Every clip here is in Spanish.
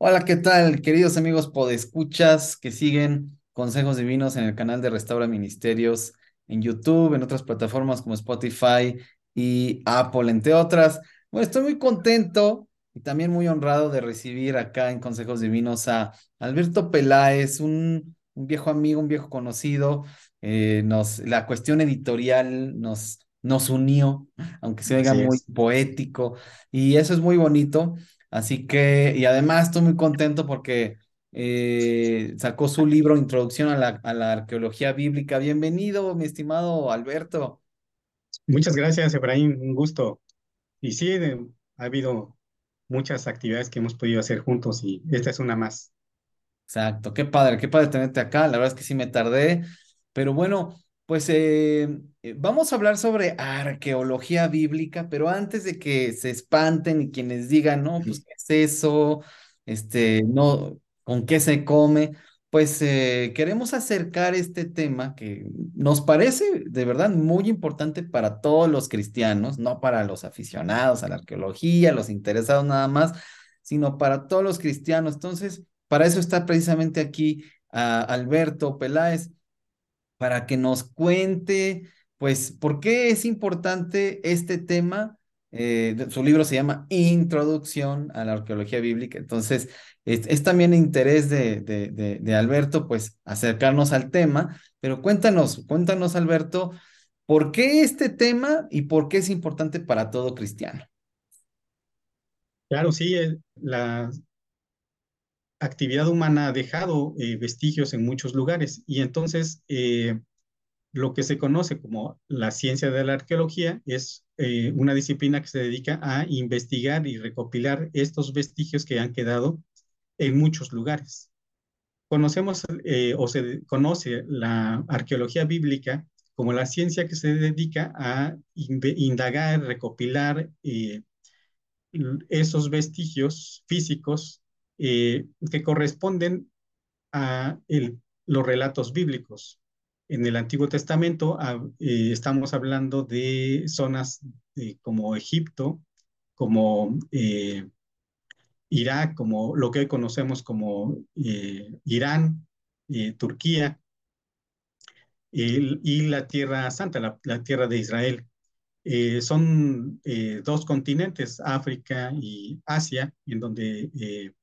Hola, ¿qué tal, queridos amigos podescuchas que siguen Consejos Divinos en el canal de Restaura Ministerios en YouTube, en otras plataformas como Spotify y Apple, entre otras? Bueno, estoy muy contento y también muy honrado de recibir acá en Consejos Divinos a Alberto Peláez, un, un viejo amigo, un viejo conocido. Eh, nos, la cuestión editorial nos, nos unió, aunque se oiga Así muy es. poético, y eso es muy bonito. Así que, y además estoy muy contento porque eh, sacó su libro Introducción a la, a la Arqueología Bíblica. Bienvenido, mi estimado Alberto. Muchas gracias, Efraín. Un gusto. Y sí, de- ha habido muchas actividades que hemos podido hacer juntos y esta es una más. Exacto, qué padre, qué padre tenerte acá. La verdad es que sí me tardé, pero bueno, pues eh, eh, vamos a hablar sobre arqueología bíblica, pero antes de que se espanten y quienes digan, no, pues qué es eso, este, no, con qué se come, pues eh, queremos acercar este tema que nos parece de verdad muy importante para todos los cristianos, no para los aficionados a la arqueología, los interesados nada más, sino para todos los cristianos. Entonces, para eso está precisamente aquí a Alberto Peláez, para que nos cuente, pues, por qué es importante este tema. Eh, su libro se llama Introducción a la Arqueología Bíblica. Entonces, es, también interés de, de, de, de Alberto, pues, acercarnos al tema. Pero cuéntanos, cuéntanos, Alberto, ¿por qué este tema y por qué es importante para todo cristiano? Claro, sí, eh, la actividad humana ha dejado eh, vestigios en muchos lugares y entonces eh, lo que se conoce como la ciencia de la arqueología es eh, una disciplina que se dedica a investigar y recopilar estos vestigios que han quedado en muchos lugares. Conocemos o se conoce la arqueología bíblica como la ciencia que se dedica a indagar, recopilar esos vestigios físicos eh, que corresponden a los relatos bíblicos. En el Antiguo Testamento eh, estamos hablando de zonas eh, como Egipto, como eh, Irak, como lo que hoy conocemos como Irán, Turquía y la Tierra Santa, la, Tierra de Israel. Son dos continentes, África y Asia, en donde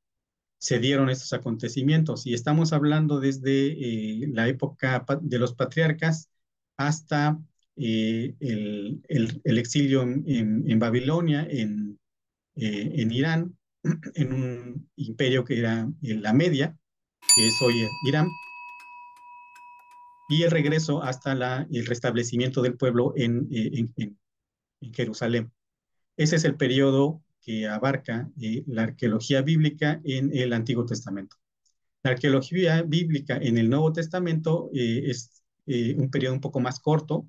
se dieron estos acontecimientos. Y estamos hablando desde eh, la época de los patriarcas hasta eh, el, exilio en, Babilonia, en, eh, Irán, en un imperio que era la Media, que es hoy Irán, y el regreso hasta el restablecimiento del pueblo en, en Jerusalén. Ese es el periodo que abarca eh, la arqueología bíblica en el Antiguo Testamento. La arqueología bíblica en el Nuevo Testamento eh, es eh, un periodo un poco más corto,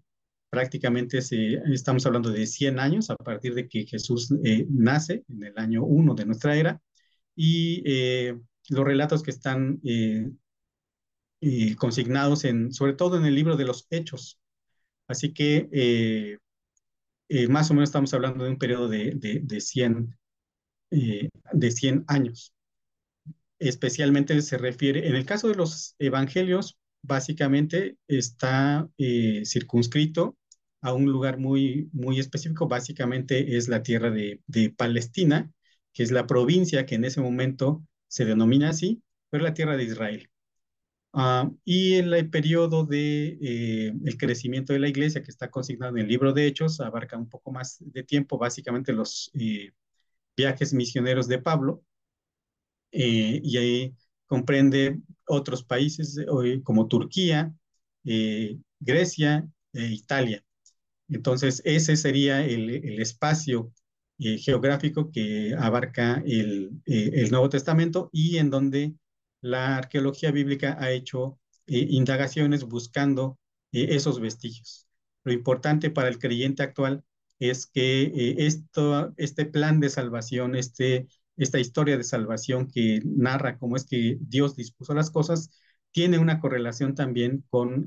prácticamente se, estamos hablando de 100 años a partir de que Jesús nace en el año 1 de nuestra era, y los relatos que están consignados en, sobre todo en el libro de los Hechos. Así que eh, más o menos estamos hablando de un periodo de, de, de 100, eh, de 100 años. Especialmente se refiere, en el caso de los evangelios, básicamente está eh, circunscrito a un lugar muy, muy específico, básicamente es la tierra de, de, Palestina, que es la provincia que en ese momento se denomina así, pero la tierra de Israel. Uh, y en el periodo de eh, el crecimiento de la iglesia que está consignado en el libro de Hechos abarca un poco más de tiempo, básicamente los eh, viajes misioneros de Pablo, eh, y ahí comprende otros países como Turquía, Grecia e Italia. Entonces, ese sería el, el espacio geográfico que abarca el, el Nuevo Testamento y en donde la arqueología bíblica ha hecho eh, indagaciones buscando eh, esos vestigios. Lo importante para el creyente actual es que eh, esto, este plan de salvación, este, esta historia de salvación que narra cómo es que Dios dispuso las cosas, tiene una correlación también con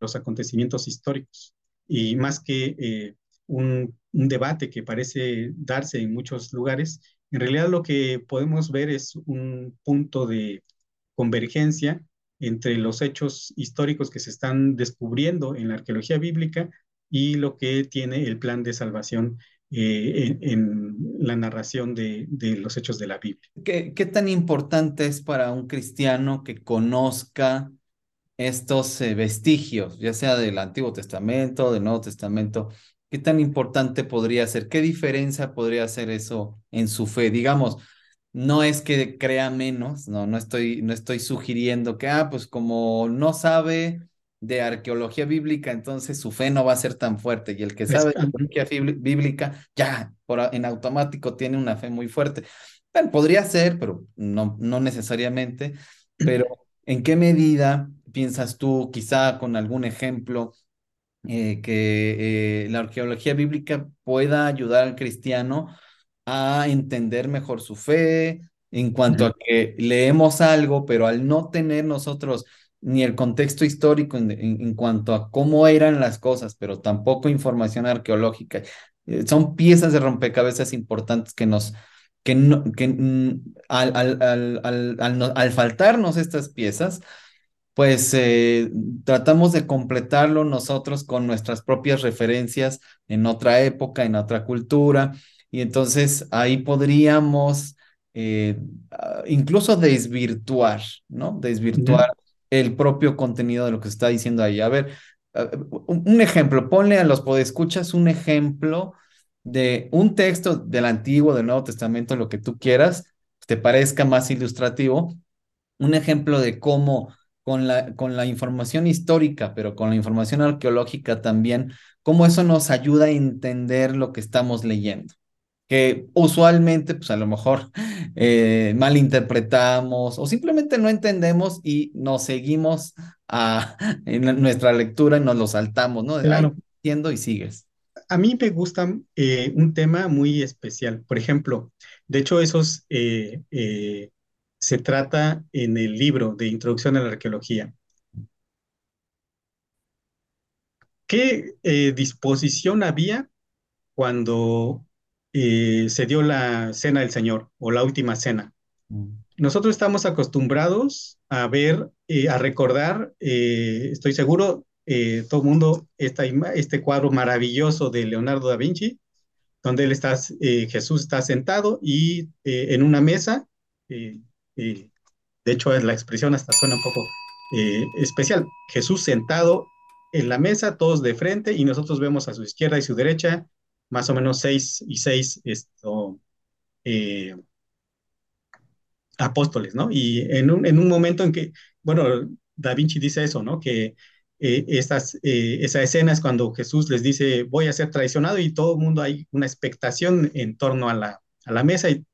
los acontecimientos históricos. Y más que un, un debate que parece darse en muchos lugares, En realidad lo que podemos ver es un punto de convergencia entre los hechos históricos que se están descubriendo en la arqueología bíblica y lo que tiene el plan de salvación eh, en, la narración de, los hechos de la Biblia. ¿Qué, ¿Qué, tan importante es para un cristiano que conozca estos eh, vestigios, ya sea del Antiguo Testamento, del Nuevo Testamento? ¿Qué tan importante podría ser? ¿Qué diferencia podría hacer eso en su fe? Digamos, no es que crea menos, no, no estoy, no estoy sugiriendo que, ah, pues como no sabe de arqueología bíblica, entonces su fe no va a ser tan fuerte. Y el que sabe de arqueología bíblica, ya, por, en automático tiene una fe muy fuerte. Bueno, podría ser, pero no, no necesariamente. Pero, ¿en qué medida piensas tú, quizá con algún ejemplo, eh, que eh, la arqueología bíblica pueda ayudar al cristiano a entender mejor su fe, en cuanto a que leemos algo, pero al no tener nosotros ni el contexto histórico en, en, en, cuanto a cómo eran las cosas, pero tampoco información arqueológica. Eh, son piezas de rompecabezas importantes que nos, que, no, que mm, al, al, al, al, al, al faltarnos estas piezas, pues eh, tratamos de completarlo nosotros con nuestras propias referencias en otra época, en otra cultura, y entonces ahí podríamos eh, incluso desvirtuar, ¿no? Desvirtuar el propio contenido de lo que se está diciendo ahí. A ver, un ejemplo, ponle a los podescuchas un ejemplo de un texto del Antiguo, del Nuevo Testamento, lo que tú quieras, te parezca más ilustrativo, un ejemplo de cómo con la, con la información histórica, pero con la información arqueológica también, cómo eso nos ayuda a entender lo que estamos leyendo que usualmente, pues a lo mejor eh, malinterpretamos o simplemente no entendemos y nos seguimos a, en nuestra lectura y nos lo saltamos, ¿no? Claro. entiendo y sigues. A mí me gusta eh, un tema muy especial. Por ejemplo, de hecho, esos eh, eh, se trata en el libro de Introducción a la Arqueología. ¿Qué disposición había cuando eh, se dio la cena del Señor o la última cena. Mm. Nosotros estamos acostumbrados a ver, eh, a recordar, eh, estoy seguro, todo el mundo, esta, este cuadro maravilloso de Leonardo da Vinci, donde él está, Jesús está sentado y en una mesa, de hecho la expresión hasta suena un poco especial, Jesús sentado en la mesa, todos de frente, y nosotros vemos a su izquierda y su derecha más o menos seis y seis esto, eh, apóstoles, ¿no? Y en un, en un, momento en que, bueno, Da Vinci dice eso, ¿no? Que eh, estas, eh, esa escena es cuando Jesús les dice, voy a ser traicionado y todo el mundo hay una expectación en torno a la, a la mesa y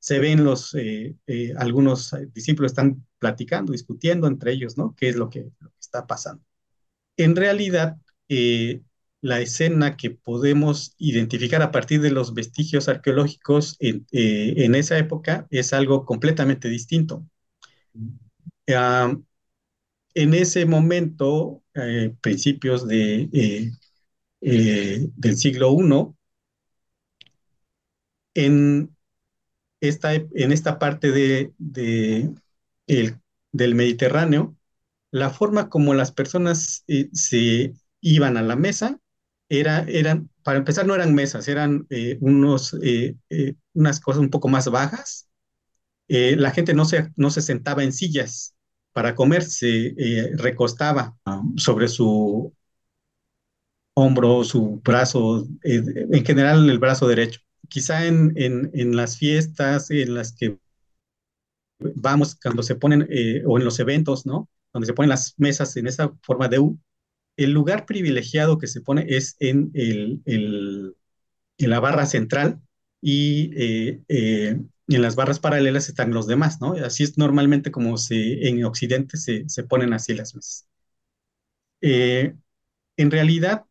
se ven los, eh, eh, algunos discípulos están platicando, discutiendo entre ellos, ¿no? ¿Qué es lo que, lo que está pasando? En realidad, eh, la escena que podemos identificar a partir de los vestigios arqueológicos en, eh, en esa época es algo completamente distinto. Uh, en ese momento, eh, principios de, eh, eh del siglo I, en en esta parte de, de el, del Mediterráneo, la forma como las personas eh, se iban a la mesa era, eran, para empezar, no eran mesas, eran eh, unos, eh, eh, unas cosas un poco más bajas. la gente no se, sentaba en sillas para comer, se recostaba um, sobre su hombro, su brazo, en general el brazo derecho. Quizá en, en, en, las fiestas en las que vamos, cuando se ponen, o en los eventos, ¿no? Donde se ponen las mesas en esa forma de U, el lugar privilegiado que se pone es en, el, el, en la barra central y eh, eh, en las barras paralelas están los demás, ¿no? Así es normalmente como se, en Occidente se, se ponen así las mesas. Eh, en realidad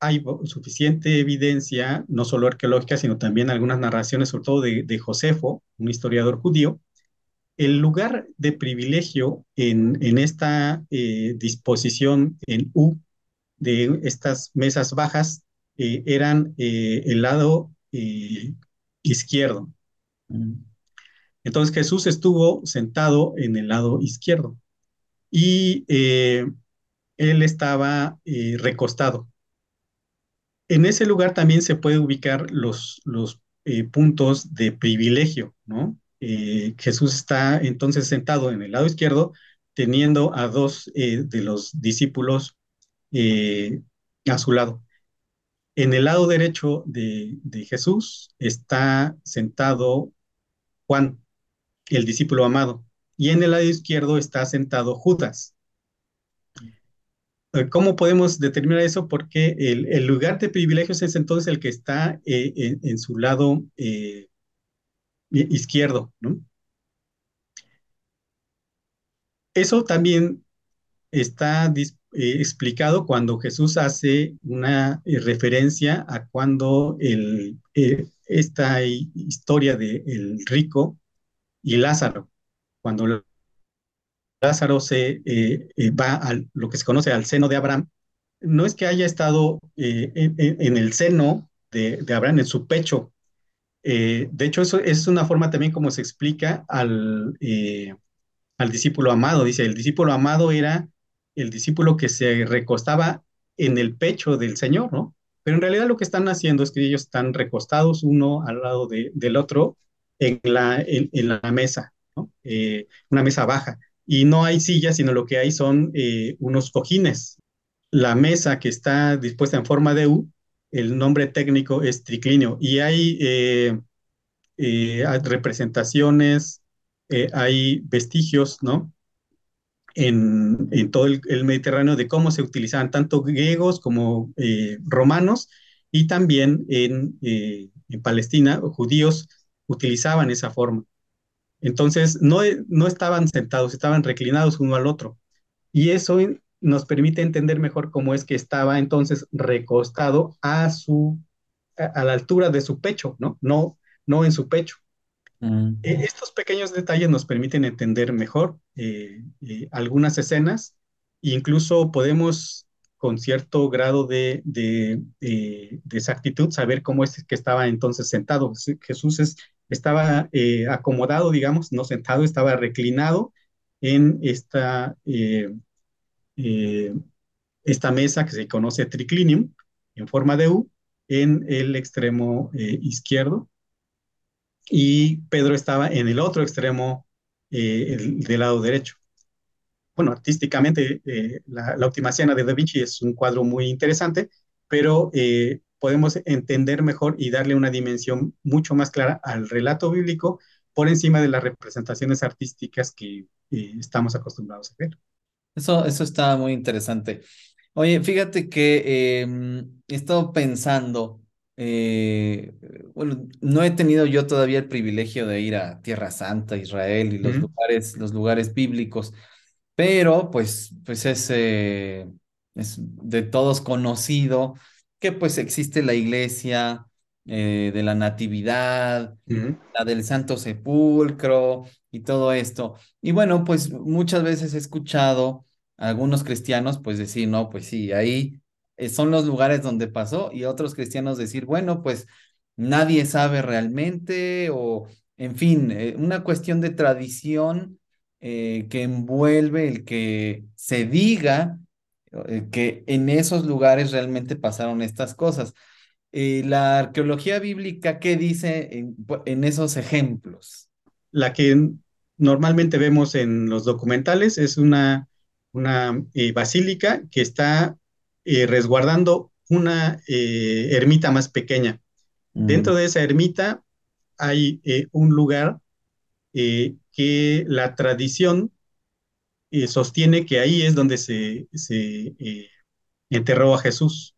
hay suficiente evidencia, no solo arqueológica, sino también algunas narraciones, sobre todo de, Josefo, un historiador judío, el lugar de privilegio en, esta eh, disposición en U de estas mesas bajas eh, eran eh, el lado eh, izquierdo. Entonces Jesús estuvo sentado en el lado izquierdo y él estaba recostado. En ese lugar también se puede ubicar los, eh, puntos de privilegio, ¿no? Eh, Jesús está entonces sentado en el lado izquierdo, teniendo a dos eh, de los discípulos a su lado. En el lado derecho de, de Jesús está sentado Juan, el discípulo amado, y en el lado izquierdo está sentado Judas. Eh, ¿Cómo podemos determinar eso? Porque el, lugar de privilegios es entonces el que está eh, en, su lado eh, izquierdo, ¿no? Eso también está explicado cuando Jesús hace una referencia a cuando el, esta hi- historia de el rico y Lázaro, cuando Lázaro se eh, eh, va a lo que se conoce al seno de Abraham, no es que haya estado eh, en, el seno de, Abraham, en su pecho. De hecho, eso es una forma también como se explica al, al discípulo amado. Dice, el discípulo amado era el discípulo que se recostaba en el pecho del Señor, ¿no? Pero en realidad lo que están haciendo es que ellos están recostados uno al lado de- del otro en la, en, la mesa, ¿no? Una mesa baja. Y no hay sillas, sino lo que hay son eh, unos cojines. La mesa que está dispuesta en forma de U, el nombre técnico es triclinio. Y hay eh, eh, representaciones, hay vestigios, ¿no? En, en todo el, Mediterráneo de cómo se utilizaban tanto griegos como romanos y también en Palestina, judíos utilizaban esa forma. Entonces, no, no estaban sentados, estaban reclinados uno al otro. Y eso nos permite entender mejor cómo es que estaba entonces recostado a su, a, a la altura de su pecho, ¿no? No, no en su pecho. mm. Eh, Estos pequeños detalles nos permiten entender mejor eh, eh, algunas escenas e incluso podemos con cierto grado de, de, de- de exactitud saber cómo es que estaba entonces sentado. Jesús es- estaba eh, acomodado, digamos, no sentado, estaba reclinado en esta, eh, eh, esta mesa que se conoce triclinium en forma de U en el extremo izquierdo y Pedro estaba en el otro extremo el- del lado derecho. Bueno, artísticamente, la, la Última Cena de Da Vinci es un cuadro muy interesante, pero podemos entender mejor y darle una dimensión mucho más clara al relato bíblico por encima de las representaciones artísticas que eh, estamos acostumbrados a ver. Eso, eso está muy interesante. Oye, fíjate que em, he estado pensando, eh, bueno, no he tenido yo todavía el privilegio de ir a Tierra Santa, Israel y los lugares, los lugares bíblicos, pero pues, pues es, eh, es de todos conocido que pues existe la iglesia eh, de la Natividad, la del Santo Sepulcro y todo esto. Y bueno, pues muchas veces he escuchado a algunos cristianos pues decir, no, pues sí, ahí eh, son los lugares donde pasó y otros cristianos decir, bueno, pues nadie sabe realmente o, en fin, eh, una cuestión de tradición eh, que envuelve el que se diga que en esos lugares realmente pasaron estas cosas. Eh, la arqueología bíblica, ¿qué dice en, en esos ejemplos? La que normalmente vemos en los documentales es una, una eh, basílica que está eh, resguardando una eh, ermita más pequeña. Mm, Dentro de esa ermita hay eh, un lugar eh, que la tradición eh, sostiene que ahí es donde se, eh, enterró a Jesús.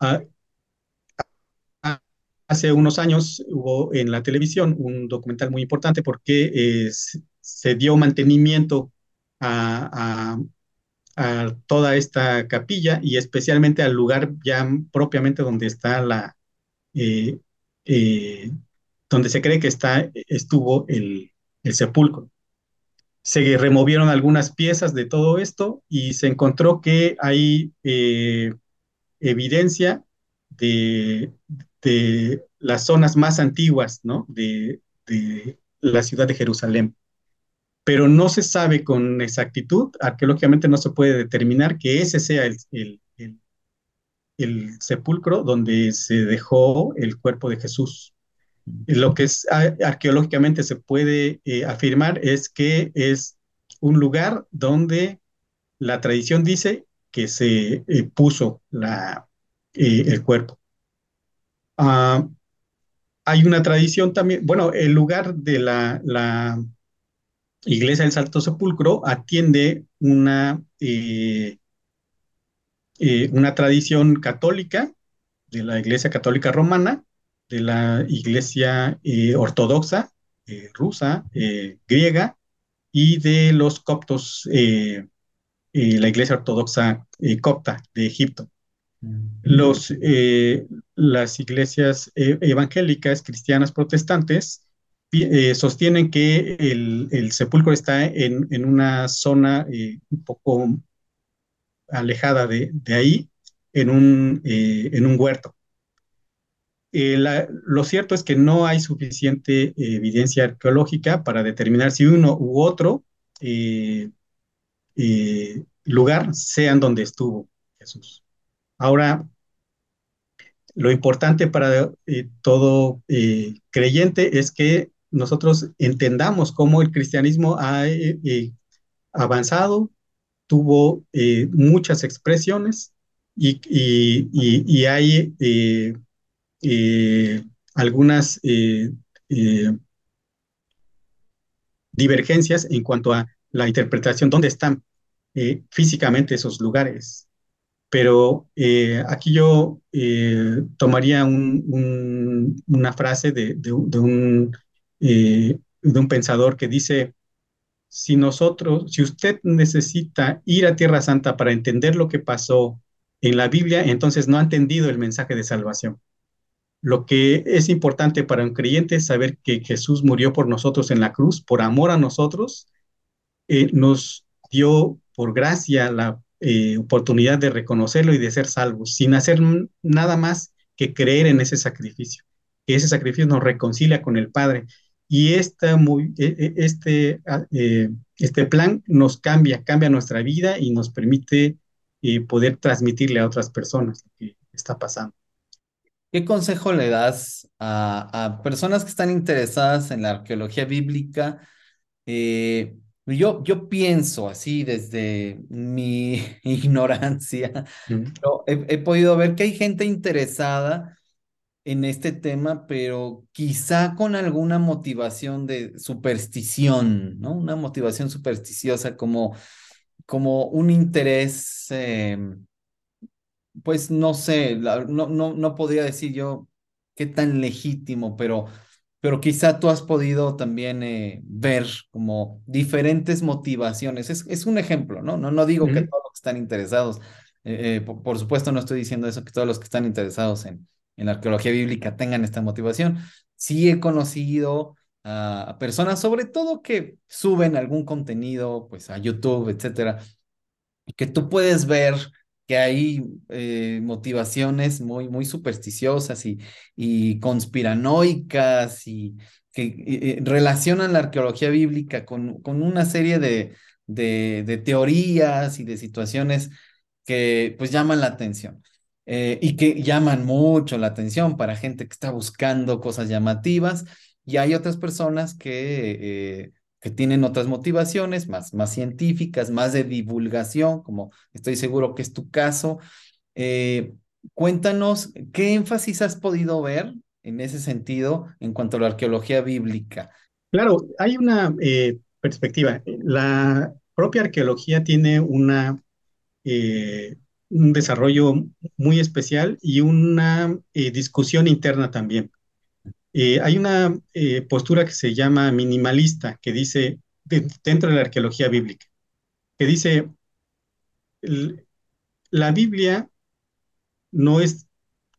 Ah, ah, hace unos años hubo en la televisión un documental muy importante porque eh, se, dio mantenimiento a, toda esta capilla y especialmente al lugar ya propiamente donde está la, donde se cree que está, estuvo el sepulcro. Se removieron algunas piezas de todo esto y se encontró que hay eh, evidencia de, las zonas más antiguas ¿no? de, la ciudad de Jerusalén. Pero no se sabe con exactitud, arqueológicamente no se puede determinar que ese sea el sepulcro donde se dejó el cuerpo de Jesús. Lo que es, arqueológicamente se puede eh, afirmar es que es un lugar donde la tradición dice que se eh, puso eh, el cuerpo. Ah, hay una tradición también, bueno, el lugar de la, iglesia del Santo Sepulcro atiende una, una tradición católica de la iglesia católica romana, de la iglesia ortodoxa rusa, griega y de los coptos la Iglesia Ortodoxa eh, copta de Egipto. Mm. Los, eh, las iglesias eh, evangélicas, cristianas, protestantes, sostienen que el, el, sepulcro está en, en una zona un poco alejada de, de ahí, en un, en un huerto. La, lo cierto es que no hay suficiente evidencia arqueológica para determinar si uno u otro eh, lugar sean donde estuvo Jesús. Ahora, lo importante para eh, todo eh, creyente es que nosotros entendamos cómo el cristianismo ha avanzado, tuvo muchas expresiones y hay algunas divergencias en cuanto a la interpretación, dónde están eh, físicamente esos lugares. Pero eh, aquí yo eh, tomaría una frase de, un, de un pensador que dice, si nosotros, si usted necesita ir a Tierra Santa para entender lo que pasó en la Biblia, entonces no ha entendido el mensaje de salvación. Lo que es importante para un creyente es saber que Jesús murió por nosotros en la cruz, por amor a nosotros, nos dio por gracia la eh, oportunidad de reconocerlo y de ser salvos, sin hacer nada más que creer en ese sacrificio. Que ese sacrificio nos reconcilia con el Padre. Y esta muy, e, e, este, ah, eh, este plan nos cambia, cambia nuestra vida y nos permite eh, poder transmitirle a otras personas lo que está pasando. ¿Qué consejo le das a, a personas que están interesadas en la arqueología bíblica? Eh, yo, yo pienso así desde mi ignorancia, he, podido ver que hay gente interesada en este tema, pero quizá con alguna motivación de superstición, ¿no? Una motivación supersticiosa como, como un interés, em, pues no sé, no, no, no podría decir yo qué tan legítimo, pero pero quizá tú has podido también eh, ver como diferentes motivaciones. Es, es, un ejemplo, ¿no? No, no digo que todos los que están interesados, eh, eh, por, supuesto no estoy diciendo eso, que todos los que están interesados en, en la arqueología bíblica tengan esta motivación. Sí he conocido a, personas, sobre todo que suben algún contenido, pues a YouTube, etcétera, que tú puedes ver que hay eh, motivaciones muy, muy supersticiosas y, y conspiranoicas y que relacionan la arqueología bíblica con, con una serie de, de, teorías y de situaciones que pues llaman la atención. Eh, y que llaman mucho la atención para gente que está buscando cosas llamativas y hay otras personas que eh, que tienen otras motivaciones más, más científicas, más de divulgación, como estoy seguro que es tu caso. Eh, cuéntanos, ¿qué énfasis has podido ver en ese sentido en cuanto a la arqueología bíblica? Claro, hay una eh, perspectiva. La propia arqueología tiene una, eh, un desarrollo muy especial y una discusión interna también. Eh, hay una eh, postura que se llama minimalista, que dice, dentro de la arqueología bíblica, que dice, la Biblia no es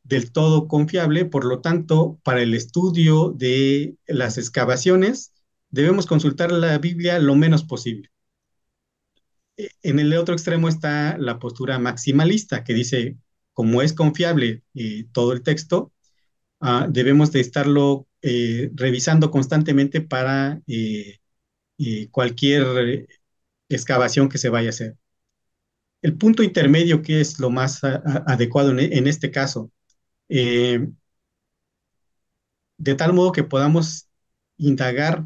del todo confiable, por lo tanto, para el estudio de las excavaciones, debemos consultar la Biblia lo menos posible. E, en el otro extremo está la postura maximalista, que dice, como es confiable eh, todo el texto, ah, debemos de estarlo eh, revisando constantemente para eh, eh, cualquier excavación que se vaya a hacer. El punto intermedio, que es lo más adecuado en, este caso, de tal modo que podamos indagar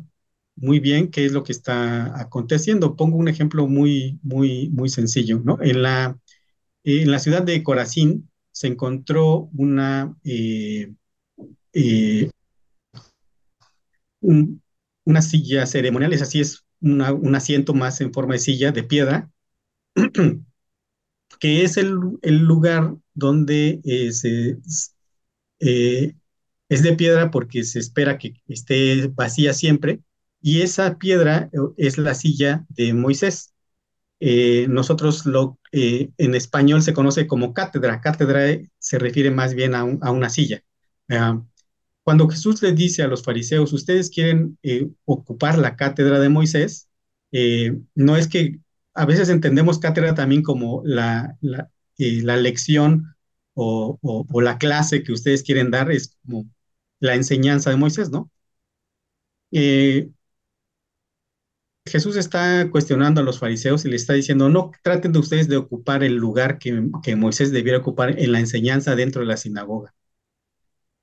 muy bien qué es lo que está aconteciendo. Pongo un ejemplo muy, muy, muy sencillo, ¿no? En la, en la ciudad de Corazín se encontró una, eh, un- una silla ceremonial, es así, es una- un asiento más en forma de silla de piedra, que es el, el lugar donde eh, eh, es de piedra porque se espera que esté vacía siempre, y esa piedra es la silla de Moisés. Nosotros lo, en español se conoce como cátedra. Cátedra se refiere más bien a, a una silla. Ah, cuando Jesús les dice a los fariseos, ustedes quieren eh, ocupar la cátedra de Moisés, eh, no es que a veces entendemos cátedra también como la, la, eh, lección o, o- la clase que ustedes quieren dar, es como la enseñanza de Moisés, ¿no? Jesús está cuestionando a los fariseos y le está diciendo, no traten de ustedes de ocupar el lugar que, que Moisés debiera ocupar en la enseñanza dentro de la sinagoga.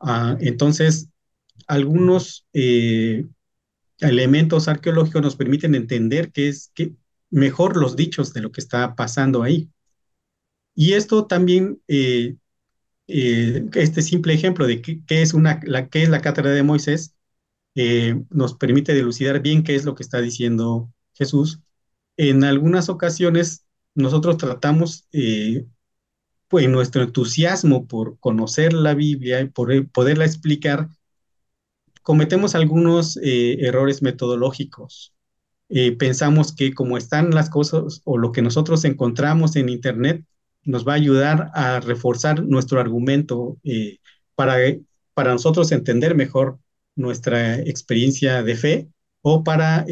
Ah, entonces, algunos eh, elementos arqueológicos nos permiten entender que es que mejor los dichos de lo que está pasando ahí. Y esto también, eh, eh, este simple ejemplo de qué, es la, es la cátedra de Moisés, nos permite dilucidar bien qué es lo que está diciendo Jesús. En algunas ocasiones nosotros tratamos, pues nuestro entusiasmo por conocer la Biblia y por eh, poderla explicar, cometemos algunos eh, errores metodológicos. Eh, pensamos que como están las cosas o lo que nosotros encontramos en Internet, nos va a ayudar a reforzar nuestro argumento eh, para, para nosotros entender mejor nuestra experiencia de fe o para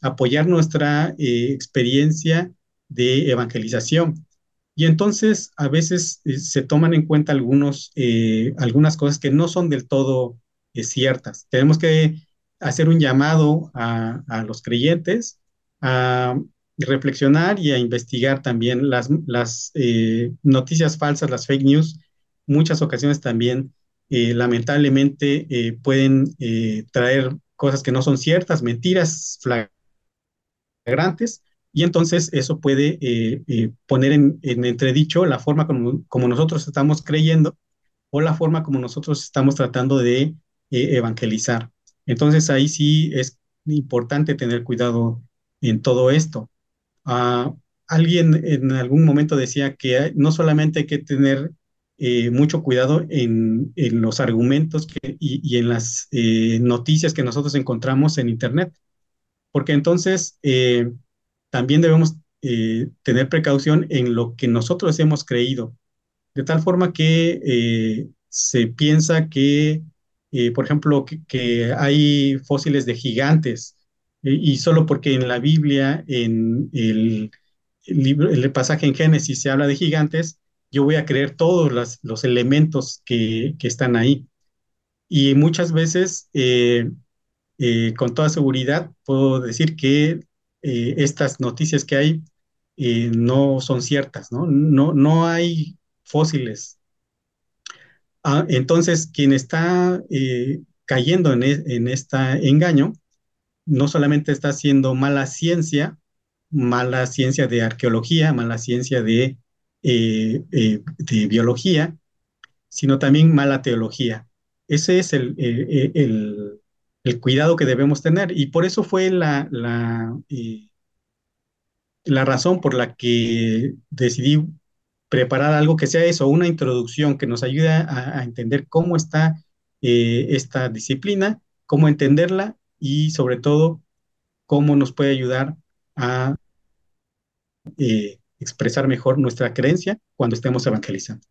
apoyar nuestra experiencia de evangelización. Y entonces a veces eh, se toman en cuenta algunos, eh, algunas cosas que no son del todo eh, ciertas. Tenemos que hacer un llamado a, a los creyentes a reflexionar y a investigar también las, las noticias falsas, las fake news. Muchas ocasiones también, lamentablemente, pueden traer cosas que no son ciertas, mentiras flagrantes, y entonces eso puede eh, eh, poner en, en, entredicho la forma como, nosotros estamos creyendo o la forma como nosotros estamos tratando de eh, evangelizar. Entonces ahí sí es importante tener cuidado en todo esto. Uh, alguien en algún momento decía que no solamente hay que tener mucho cuidado en, en los argumentos y, en las noticias que nosotros encontramos en Internet, porque entonces también debemos eh, tener precaución en lo que nosotros hemos creído, de tal forma que eh, se piensa que, eh, por ejemplo, que, hay fósiles de gigantes, y solo porque en la Biblia, en el, pasaje en Génesis se habla de gigantes, yo voy a creer todos las, los elementos que, que, están ahí. Y muchas veces, con toda seguridad, puedo decir que eh, estas noticias que hay eh, no son ciertas, ¿no? No, no hay fósiles. Ah, entonces, quien está eh, cayendo en, e en este engaño, no solamente está haciendo mala ciencia, mala ciencia de arqueología, mala ciencia de, de biología, sino también mala teología. Ese es el, el, cuidado que debemos tener y por eso fue la, la, eh, la razón por la que decidí preparar algo que sea eso, una introducción que nos ayude a, entender cómo está eh, esta disciplina, cómo entenderla y sobre todo cómo nos puede ayudar a eh, expresar mejor nuestra creencia cuando estemos evangelizando.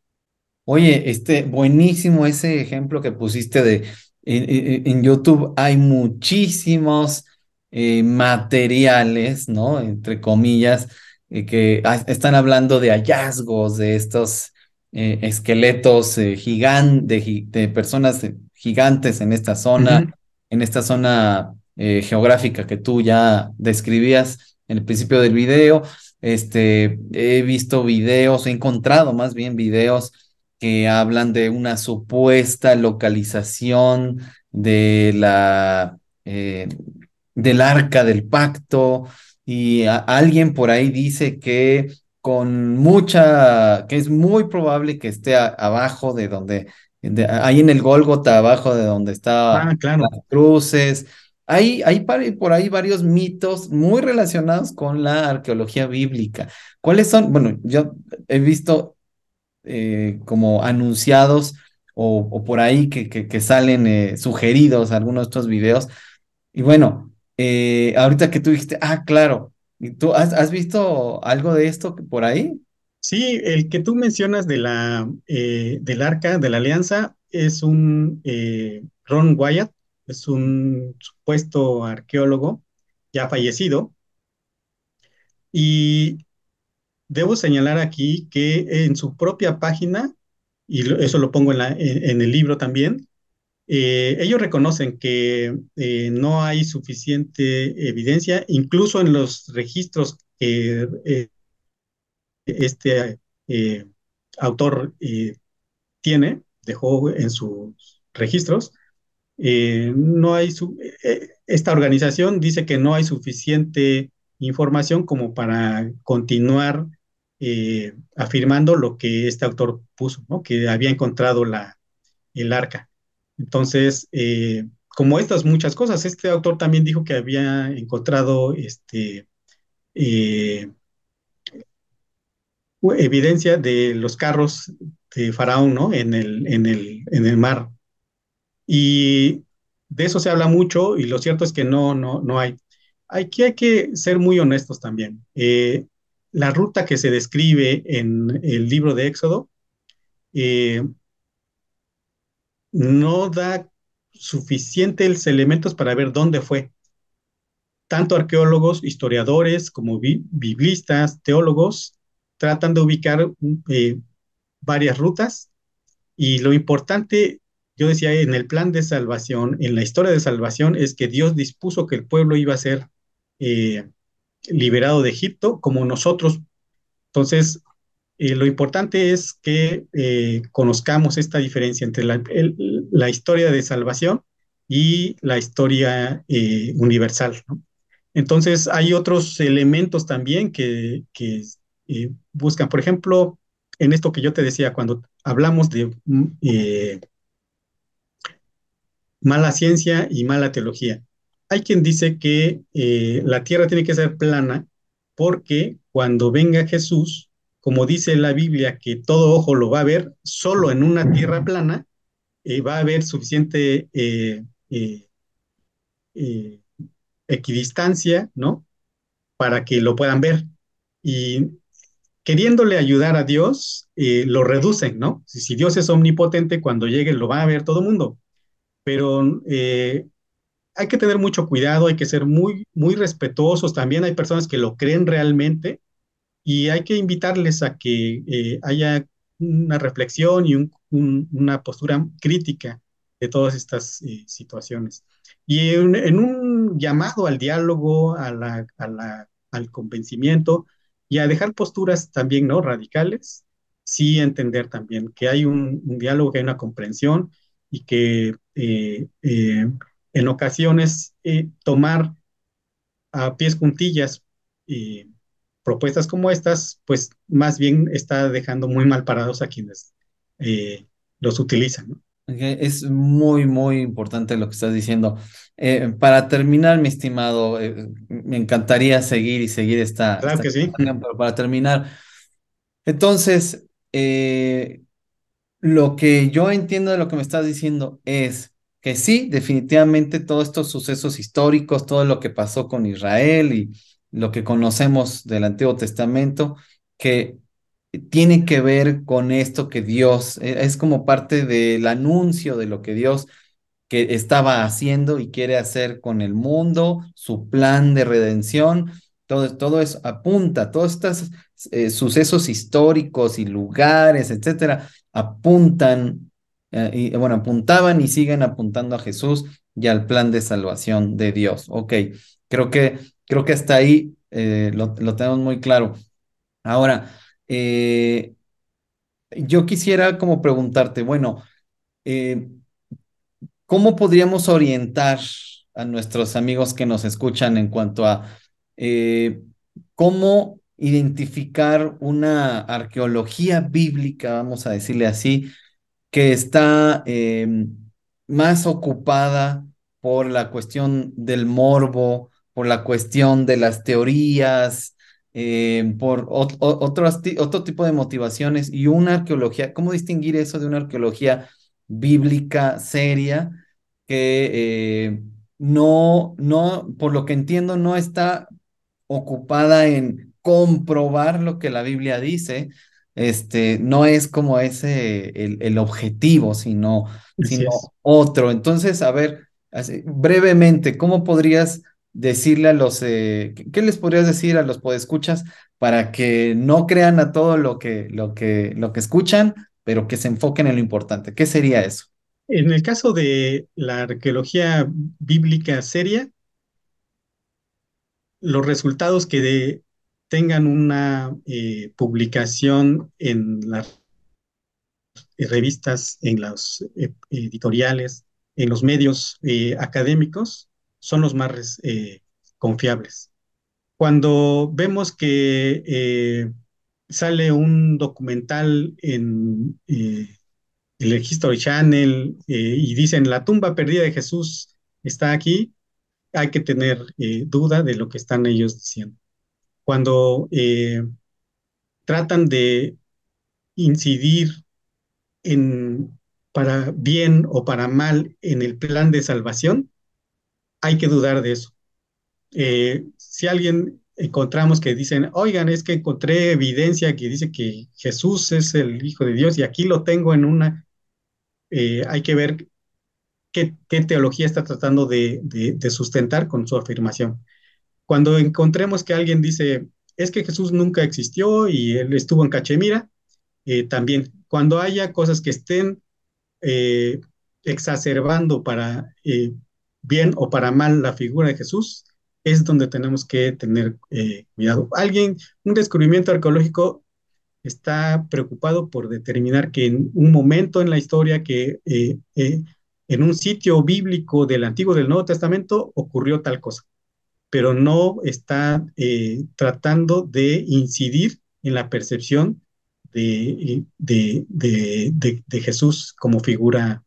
Oye, este, buenísimo ese ejemplo que pusiste de en, en YouTube hay muchísimos eh, materiales, ¿no? Entre comillas, eh, que están hablando de hallazgos de estos eh, esqueletos eh, gigan- de, personas gigantes en esta zona, en esta zona geográfica que tú ya describías en el principio del video. Este, he visto videos, he encontrado más bien videos que hablan de una supuesta localización de la, eh, del arca del pacto y a- alguien por ahí dice que con mucha, que es muy probable que esté a- abajo de donde, de- ahí en el Gólgota, abajo de donde está Ah, las cruces. Hay, hay por ahí varios mitos muy relacionados con la arqueología bíblica. ¿Cuáles son? Bueno, yo he visto eh, como anunciados o, o por ahí que, que, que salen eh, sugeridos algunos de estos videos. Y bueno, eh, ahorita que tú dijiste, ah, claro, ¿y tú has, has visto algo de esto por ahí? Sí, el que tú mencionas de la, eh, del Arca de la Alianza es un eh, Ron Wyatt, es un supuesto arqueólogo ya fallecido. Y debo señalar aquí que en su propia página, y eso lo pongo en, el libro también, eh, ellos reconocen que eh, no hay suficiente evidencia, incluso en los registros que eh, este autor tiene, dejó en sus registros, no hay esta organización dice que no hay suficiente información como para continuar eh, afirmando lo que este autor puso. Que había encontrado la, el arca. Entonces, eh, como estas muchas cosas, este autor también dijo que había encontrado este, eh, evidencia de los carros de Faraón. En el, en el, en el mar. Y de eso se habla mucho y lo cierto es que no, no, no hay. Aquí hay que ser muy honestos también. La ruta que se describe en el libro de Éxodo eh, no da suficientes elementos para ver dónde fue. Tanto arqueólogos, historiadores como bi- biblistas, teólogos, tratan de ubicar eh, varias rutas y lo importante, yo decía, en el plan de salvación, en la historia de salvación, es que Dios dispuso que el pueblo iba a ser eh, liberado de Egipto como nosotros. Entonces, eh, lo importante es que eh, conozcamos esta diferencia entre la, historia de salvación y la historia eh, universal. Entonces, hay otros elementos también que, buscan, por ejemplo, en esto que yo te decía, cuando hablamos de eh, mala ciencia y mala teología. Hay quien dice que eh, la tierra tiene que ser plana porque cuando venga Jesús, como dice la Biblia, que todo ojo lo va a ver, solo en una tierra plana eh, va a haber suficiente eh, equidistancia, ¿no? Para que lo puedan ver. Y queriéndole ayudar a Dios, lo reducen, ¿no? Si, si, Dios es omnipotente, cuando llegue lo va a ver todo el mundo. Pero hay que tener mucho cuidado, hay que ser muy, muy respetuosos. También hay personas que lo creen realmente y hay que invitarles a que eh, haya una reflexión y un, un, una postura crítica de todas estas eh, situaciones. Y en, un llamado al diálogo, a la, al convencimiento y a dejar posturas también no radicales, sí entender también que hay un, diálogo, que hay una comprensión y que eh, en ocasiones eh, tomar a pies juntillas eh, propuestas como estas, pues más bien está dejando muy mal parados a quienes eh, los utilizan. ¿no? Okay, es muy, muy importante lo que estás diciendo. Eh, para terminar, mi estimado, eh, me encantaría seguir y seguir esta, Claro esta que sí. pero para terminar, entonces, eh, lo que yo entiendo de lo que me estás diciendo es que sí, definitivamente todos estos sucesos históricos, todo lo que pasó con Israel y lo que conocemos del Antiguo Testamento, que tiene que ver con esto que Dios, es como parte del anuncio de lo que Dios que estaba haciendo y quiere hacer con el mundo, su plan de redención, todo, todo eso apunta, todos estos eh, sucesos históricos y lugares, etcétera, apuntan, eh, y, bueno, apuntaban y siguen apuntando a Jesús y al plan de salvación de Dios. Ok, creo que, creo que hasta ahí eh, lo, tenemos muy claro. Ahora, yo quisiera como preguntarte, bueno, ¿cómo podríamos orientar a nuestros amigos que nos escuchan en cuanto a eh, cómo identificar una arqueología bíblica, vamos a decirle así, que está eh, más ocupada por la cuestión del morbo, por la cuestión de las teorías, eh, por otro, otro tipo de motivaciones y una arqueología, ¿cómo distinguir eso de una arqueología bíblica seria que no, no, por lo que entiendo, no está ocupada en comprobar lo que la Biblia dice, este, no es como ese el, el objetivo, sino, sino otro. Entonces, a ver, así, brevemente, ¿cómo podrías decirle a los, eh, ¿qué les podrías decir a los podescuchas para que no crean a todo lo que, lo que, lo que escuchan, pero que se enfoquen en lo importante? ¿Qué sería eso? En el caso de la arqueología bíblica seria, los resultados que de, tengan una eh, publicación en las revistas, en los eh, editoriales, en los medios eh, académicos, son los más confiables. Cuando vemos que sale un documental en el History Channel y dicen la tumba perdida de Jesús está aquí, hay que tener duda de lo que están ellos diciendo. Cuando tratan de incidir en, para bien o para mal en el plan de salvación, hay que dudar de eso. Eh, si alguien encontramos que dicen, oigan, es que encontré evidencia que dice que Jesús es el Hijo de Dios y aquí lo tengo en una, eh, hay que ver qué, teología está tratando de, sustentar con su afirmación. Cuando encontremos que alguien dice, es que Jesús nunca existió y él estuvo en Cachemira, eh, también cuando haya cosas que estén exacerbando para bien o para mal la figura de Jesús, es donde tenemos que tener eh, cuidado. Alguien, un descubrimiento arqueológico está preocupado por determinar que en un momento en la historia que eh, eh, en un sitio bíblico del Antiguo del Nuevo Testamento ocurrió tal cosa, pero no está tratando de incidir en la percepción de, de, de Jesús como figura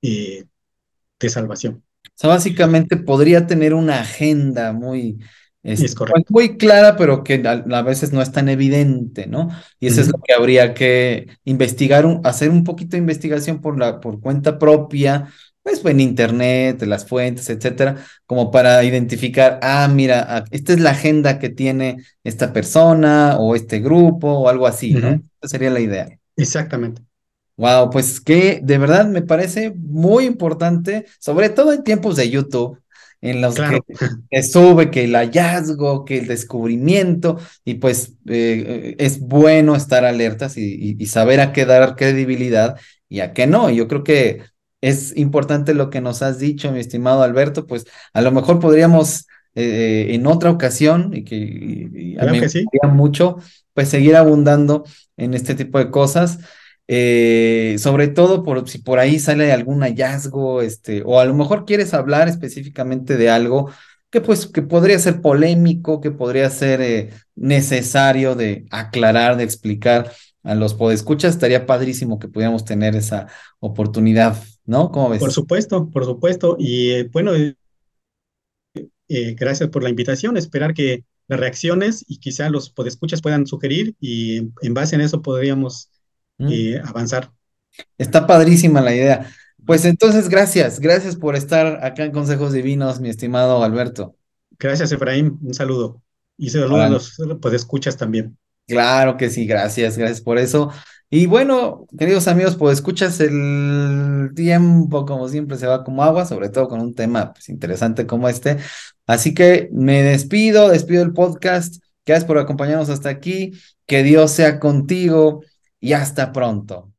de salvación. O sea, básicamente podría tener una agenda muy, es pues, muy clara, pero que a, veces no es tan evidente, ¿no? Y eso es lo que habría que investigar, hacer un poquito de investigación por, la, por cuenta propia, pues en internet, las fuentes, etcétera, como para identificar, ah, mira, esta es la agenda que tiene esta persona o este grupo o algo así, ¿no? Esa sería la idea. Exactamente. Wow, pues que de verdad me parece muy importante, sobre todo en tiempos de YouTube, en los que, sube que el hallazgo, que el descubrimiento, y pues eh, es bueno estar alertas y, saber a qué dar credibilidad y a qué no. Yo creo que es importante lo que nos has dicho, mi estimado Alberto, pues a lo mejor podríamos eh, en otra ocasión, y que a mí me gustaría mucho, pues seguir abundando en este tipo de cosas. Eh, sobre todo por si por ahí sale algún hallazgo, este, o a lo mejor quieres hablar específicamente de algo que pues que podría ser polémico, que podría ser eh, necesario de aclarar, de explicar a los podescuchas, estaría padrísimo que pudiéramos tener esa oportunidad, ¿no? ¿Cómo ves? Por supuesto, por supuesto. Y eh, bueno, gracias por la invitación. Esperar que las reacciones y quizá los podescuchas puedan sugerir y en base en eso podríamos y avanzar. Está padrísima la idea. Pues entonces, gracias, gracias por estar acá en Consejos Divinos, mi estimado Alberto. Gracias, Efraín, un saludo. Y saludos a los pues, escuchas también. Claro que sí, gracias, gracias por eso. Y bueno, queridos amigos, pues escuchas el tiempo como siempre se va como agua, sobre todo con un tema pues, interesante como este. Así que me despido, despido el podcast. Gracias por acompañarnos hasta aquí. Que Dios sea contigo y hasta pronto.